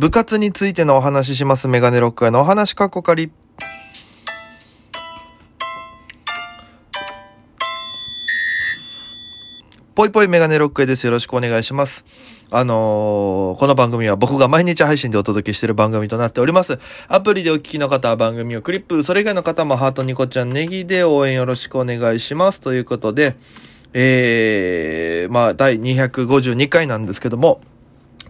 部活についてのお話しします。メガネロックへのお話かっこかり。ぽいぽいメガネロックへです。よろしくお願いします。あのーこの番組は僕が毎日配信でお届けしている番組となっております。アプリでお聞きの方は番組をクリップ、それ以外の方もハートニコちゃんネギで応援よろしくお願いします。ということで、えー、まあ、第252回なんですけども、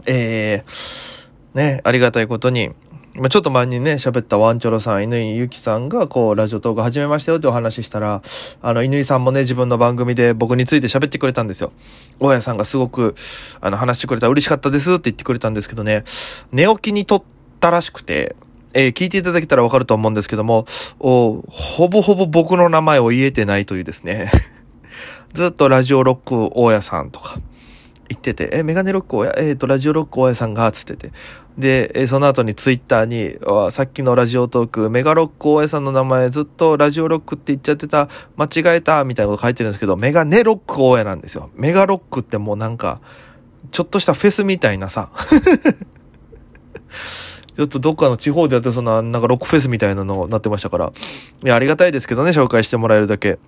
えー、ね、ありがたいことに、まあ、ちょっと前にね、喋ったワンチョロさん、犬井ゆきさんが、こう、ラジオトーク始めましたよってお話ししたら、あの、犬井さんもね、自分の番組で僕について喋ってくれたんですよ。大家さんがすごく、あの、話してくれた嬉しかったですって言ってくれたんですけどね、寝起きに撮ったらしくて、えー聞いていただけたらわかると思うんですけども、おほぼほぼ僕の名前を言えてないというですね。ずっとラジオロック大家さんとか、言ってて、え、メガネロック大家、えっ、と、ラジオロック大家さんが、つってて。で、えーその後にツイッターに、さっきのラジオトーク、メガロック大家さんの名前ずっとラジオロックって言っちゃってた、間違えた、みたいなこと書いてるんですけど、メガネロック大家なんですよ。メガロックってもうなんか、ちょっとしたフェスみたいなさ、ちょっとどっかの地方でやってそんな、なんかロックフェスみたいなのになってましたから。いや、ありがたいですけどね、紹介してもらえるだけ。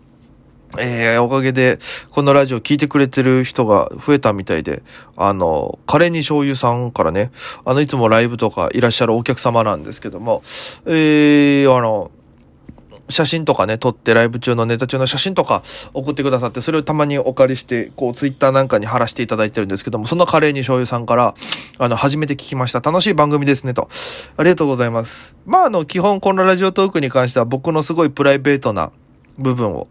えー、おかげで、このラジオ聞いてくれてる人が増えたみたいで、あの、カレーに醤油さんからね、あの、いつもライブとかいらっしゃるお客様なんですけども、えー、あの、写真とかね、撮ってライブ中のネタ中の写真とか送ってくださって、それをたまにお借りして、こう、ツイッターなんかに貼らせていただいてるんですけども、そのカレーに醤油さんから、あの、初めて聞きました。楽しい番組ですね、と。ありがとうございます。まあ、あの、基本このラジオトークに関しては僕のすごいプライベートな部分を、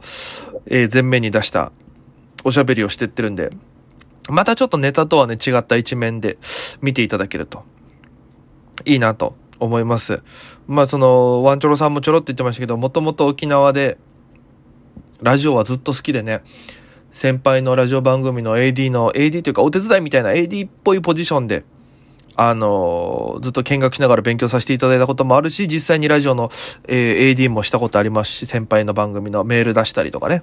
えー前面に出したおしゃべりをしてってるんで、またちょっとネタとはね、違った一面で見ていただけると、いいなと思います。まあその、ワンチョロさんもちょろって言ってましたけど、もともと沖縄で、ラジオはずっと好きでね、先輩のラジオ番組の AD の、AD というかお手伝いみたいな AD っぽいポジションで、あのずっと見学しながら勉強させていただいたこともあるし、実際にラジオの、えー AD もしたことありますし、先輩の番組のメール出したりとかね。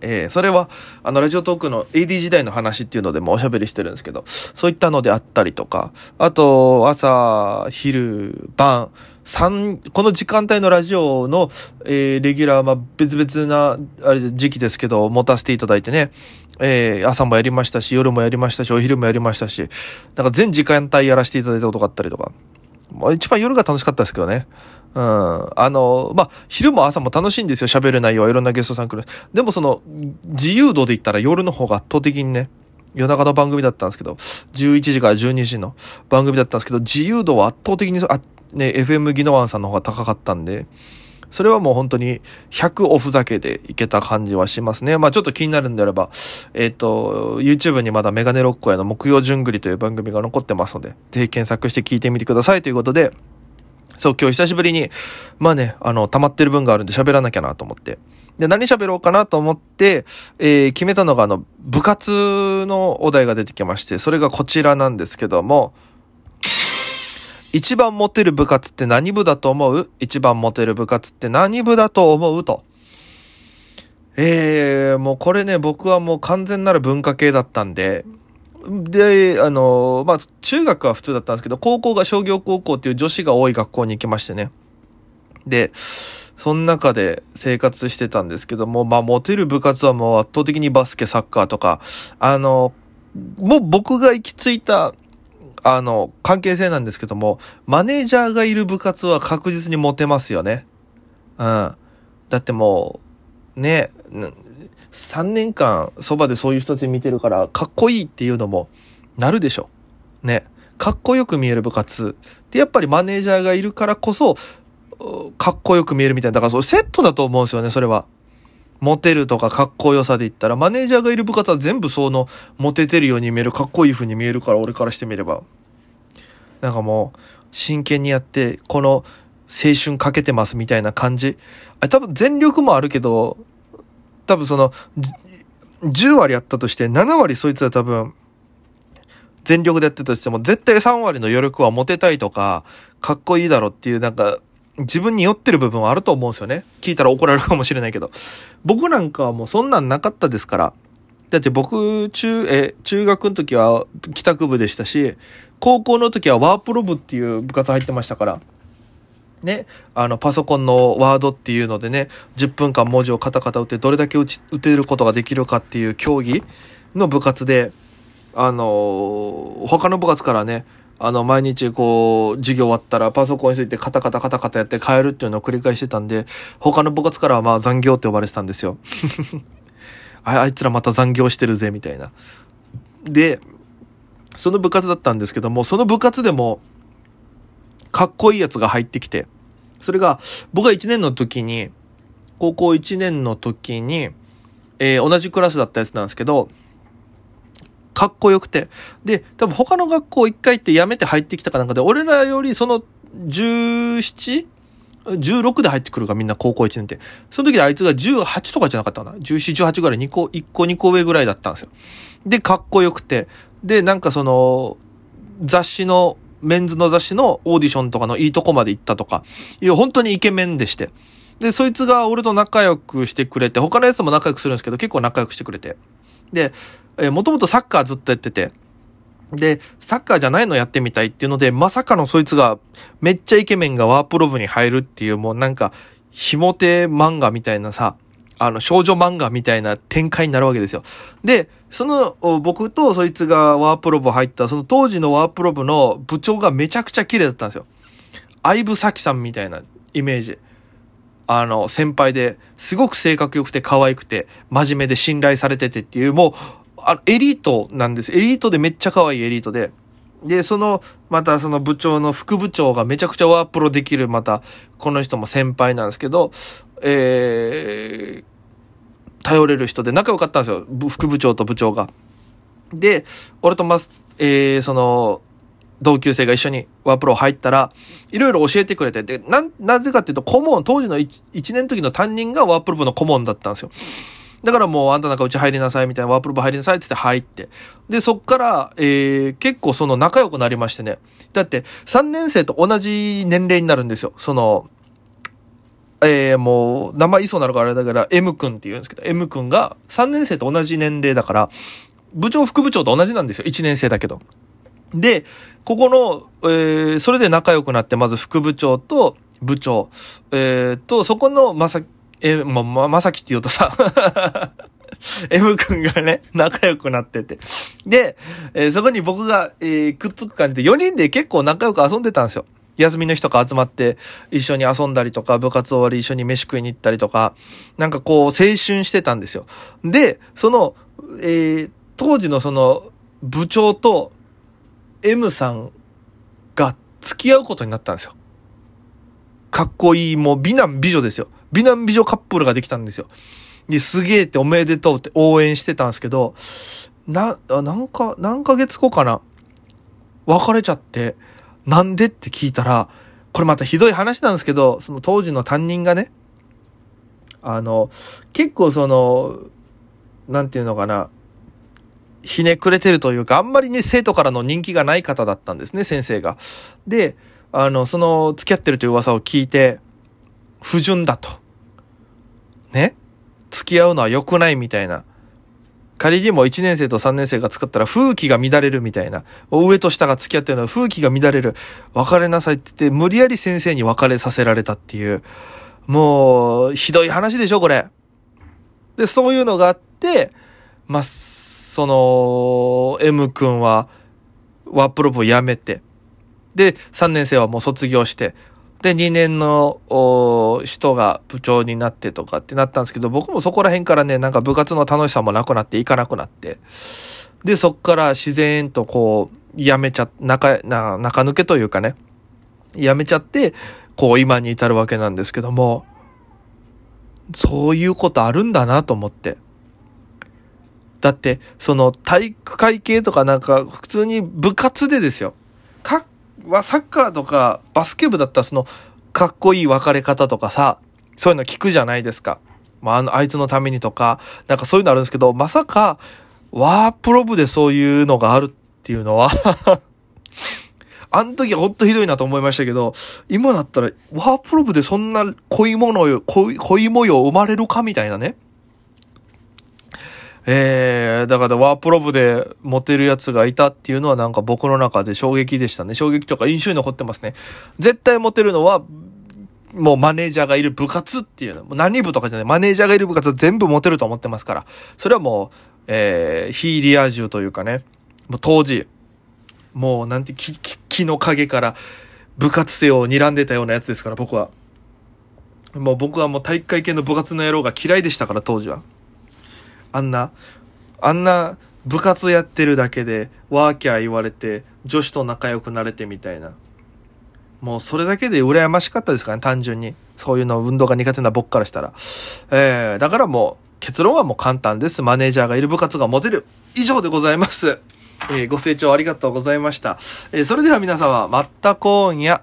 えーそれは、あの、ラジオトークの AD 時代の話っていうのでもおしゃべりしてるんですけど、そういったのであったりとか、あと、朝、昼、晩、三、この時間帯のラジオの、えーレギュラー、まあ、別々な、あれ、時期ですけど、持たせていただいてね、えー朝もやりましたし、夜もやりましたし、お昼もやりましたし、なんか全時間帯やらせていただいたことがあったりとか、まあ、一番夜が楽しかったですけどね。うん。あの、まあ、昼も朝も楽しいんですよ。喋る内容はいろんなゲストさん来る。でもその、自由度で言ったら夜の方が圧倒的にね、夜中の番組だったんですけど、11時から12時の番組だったんですけど、自由度は圧倒的に、あ、ね、FM ギノワンさんの方が高かったんで、それはもう本当に100おふざけでいけた感じはしますね。まあちょっと気になるんであれば、えっ、と、YouTube にまだメガネロックへの木曜順繰りという番組が残ってますので、ぜひ検索して聞いてみてくださいということで、そう、今日久しぶりに、まあね、あの、溜まってる分があるんで喋らなきゃなと思って。で、何喋ろうかなと思って、えー決めたのが、あの、部活のお題が出てきまして、それがこちらなんですけども、一番モテる部活って何部だと思う？一番モテる部活って何部だと思う？と。えー、もうこれね、僕はもう完全なる文化系だったんで、で、あの、まあ、中学は普通だったんですけど、高校が商業高校っていう女子が多い学校に行きましてね。で、その中で生活してたんですけども、まあ、モテる部活はもう圧倒的にバスケ、サッカーとか、あの、もう僕が行き着いた、あの、関係性なんですけども、マネージャーがいる部活は確実にモテますよね。うん。だってもう、ね、3年間そばでそういう人たち見てるから、かっこいいっていうのもなるでしょ。ね。かっこよく見える部活ってやっぱりマネージャーがいるからこそ、かっこよく見えるみたいな。だからそうセットだと思うんですよね、それは。モテるとかかっこよさで言ったら、マネージャーがいる部活は全部その、モテてるように見える、かっこいい風に見えるから、俺からしてみれば。なんかもう、真剣にやって、この、青春かけてますみたいな感じ。あ多分全力もあるけど、多分その、10割やったとして、7割そいつは多分、全力でやってたとしても、絶対3割の余力はモテたいとか、かっこいいだろっていう、なんか、自分に酔ってる部分はあると思うんですよね。聞いたら怒られるかもしれないけど。僕なんかはもうそんなんなかったですから。だって僕、中、え、中学の時は帰宅部でしたし、高校の時はワープロ部っていう部活入ってましたから、ね、あの、パソコンのワードっていうのでね、10分間文字をカタカタ打ってどれだけ打ち、打てることができるかっていう競技の部活で、あの、他の部活からね、あの、毎日こう、授業終わったらパソコンについてカタカタカタカタやって帰るっていうのを繰り返してたんで、他の部活からはまあ残業って呼ばれてたんですよ。ああいつらまた残業してるぜ、みたいな。で、その部活だったんですけども、その部活でも、かっこいいやつが入ってきて、それが、僕が1年の時に、高校1年の時に、えー、同じクラスだったやつなんですけど、かっこよくて。で、多分他の学校一回って辞めて入ってきたかなんかで、俺らよりその 17? 16で入ってくるかみんな高校1年って。その時であいつが18とかじゃなかったかな ?17、18ぐらい2個、1個2個上ぐらいだったんですよ。で、かっこよくて。で、なんかその、雑誌の、メンズの雑誌のオーディションとかのいいとこまで行ったとか、いう本当にイケメンでして。で、そいつが俺と仲良くしてくれて、他のやつも仲良くするんですけど、結構仲良くしてくれて。で、えー、もともとサッカーずっとやってて、で、サッカーじゃないのやってみたいっていうので、まさかのそいつが、めっちゃイケメンがワープロ部に入るっていう、もうなんか、ひも手漫画みたいなさ、あの、少女漫画みたいな展開になるわけですよ。で、その、僕とそいつがワープロ部入った、その当時のワープロ部の部長がめちゃくちゃ綺麗だったんですよ。相武咲さんみたいなイメージ。あの、先輩で、すごく性格良くて可愛くて、真面目で信頼されててっていう、もう、あエリートなんです。エリートでめっちゃ可愛いエリートで。で、その、またその部長の副部長がめちゃくちゃワープロできる、また、この人も先輩なんですけど、えー、頼れる人で仲良かったんですよ。副部長と部長が。で、俺とま、えー、その、同級生が一緒にワープロ入ったら、いろいろ教えてくれて、で、な、なぜかっていうと、顧問、当時の 1, 1年の時の担任がワープロ部の顧問だったんですよ。だからもうあんたなんかうち入りなさいみたいな、ワープロ部入りなさいってって入って。で、そっから、えー、結構その仲良くなりましてね。だって、3年生と同じ年齢になるんですよ。その、えー、もう、名前いそうなのからあれだから、M 君って言うんですけど、M 君が3年生と同じ年齢だから、部長、副部長と同じなんですよ。1年生だけど。で、ここの、えー、それで仲良くなって、まず副部長と部長、えー、と、そこのまさ、え、ま、ま、まさきって言うとさ M 君がね、仲良くなってて。で、えー、そこに僕が、えー、くっつく感じで、4人で結構仲良く遊んでたんですよ。休みの日とか集まって一緒に遊んだりとか、部活終わり一緒に飯食いに行ったりとか、なんかこう青春してたんですよ。で、その、えー、当時のその部長と M さんが付き合うことになったんですよ。かっこいい、もう美男美女ですよ。美男美女カップルができたんですよ。で、すげえっておめでとうって応援してたんですけど、な、なんか、何ヶ月後かな？別れちゃって、なんでって聞いたら、これまたひどい話なんですけど、その当時の担任がね、あの、結構その、なんていうのかな、ひねくれてるというか、あんまりね、生徒からの人気がない方だったんですね、先生が。で、あの、その、付き合ってるという噂を聞いて、不純だと。ね？付き合うのは良くないみたいな。仮にも1年生と3年生が使ったら風紀が乱れるみたいな。上と下が付き合ってるのは風紀が乱れる。別れなさいって言って、無理やり先生に別れさせられたっていう。もう、ひどい話でしょ、これ。で、そういうのがあって、ま、その、M 君は、ワープロ部を辞めて、で、3年生はもう卒業して、で、2年の人が部長になってとかってなったんですけど、僕もそこら辺からね、なんか部活の楽しさもなくなっていかなくなって、で、そっから自然とこう、やめちゃ、中、な、中抜けというかね、やめちゃって、こう今に至るわけなんですけども、そういうことあるんだなと思って。だって、その体育会系とかなんか普通に部活でですよ。かはサッカーとかバスケ部だったらそのかっこいい別れ方とかさ、そういうの聞くじゃないですか。まあ、あの、あいつのためにとか、なんかそういうのあるんですけど、まさか、ワープロ部でそういうのがあるっていうのは あの時はほんとひどいなと思いましたけど、今だったら、ワープロ部でそんな恋物よ、恋、恋模様生まれるかみたいなね。えー、だからワープロ部でモテるやつがいたっていうのはなんか僕の中で衝撃でしたね。衝撃とか印象に残ってますね。絶対モテるのは、もうマネージャーがいる部活っていうの。何部とかじゃない。マネージャーがいる部活は全部モテると思ってますから。それはもう、えー、非リア充というかね。もう当時、もうなんて木、木の陰から部活生を睨んでたようなやつですから、僕は。もう僕はもう体育会系の部活の野郎が嫌いでしたから、当時は。あんな、あんな部活やってるだけで、ワーキャー言われて、女子と仲良くなれてみたいな。もうそれだけで羨ましかったですからね、単純に。そういうの運動が苦手な僕からしたら。えー、だからもう、結論はもう簡単です。マネージャーがいる部活がモテる。以上でございます。えー、ご清聴ありがとうございました。えー、それでは皆様、また今夜。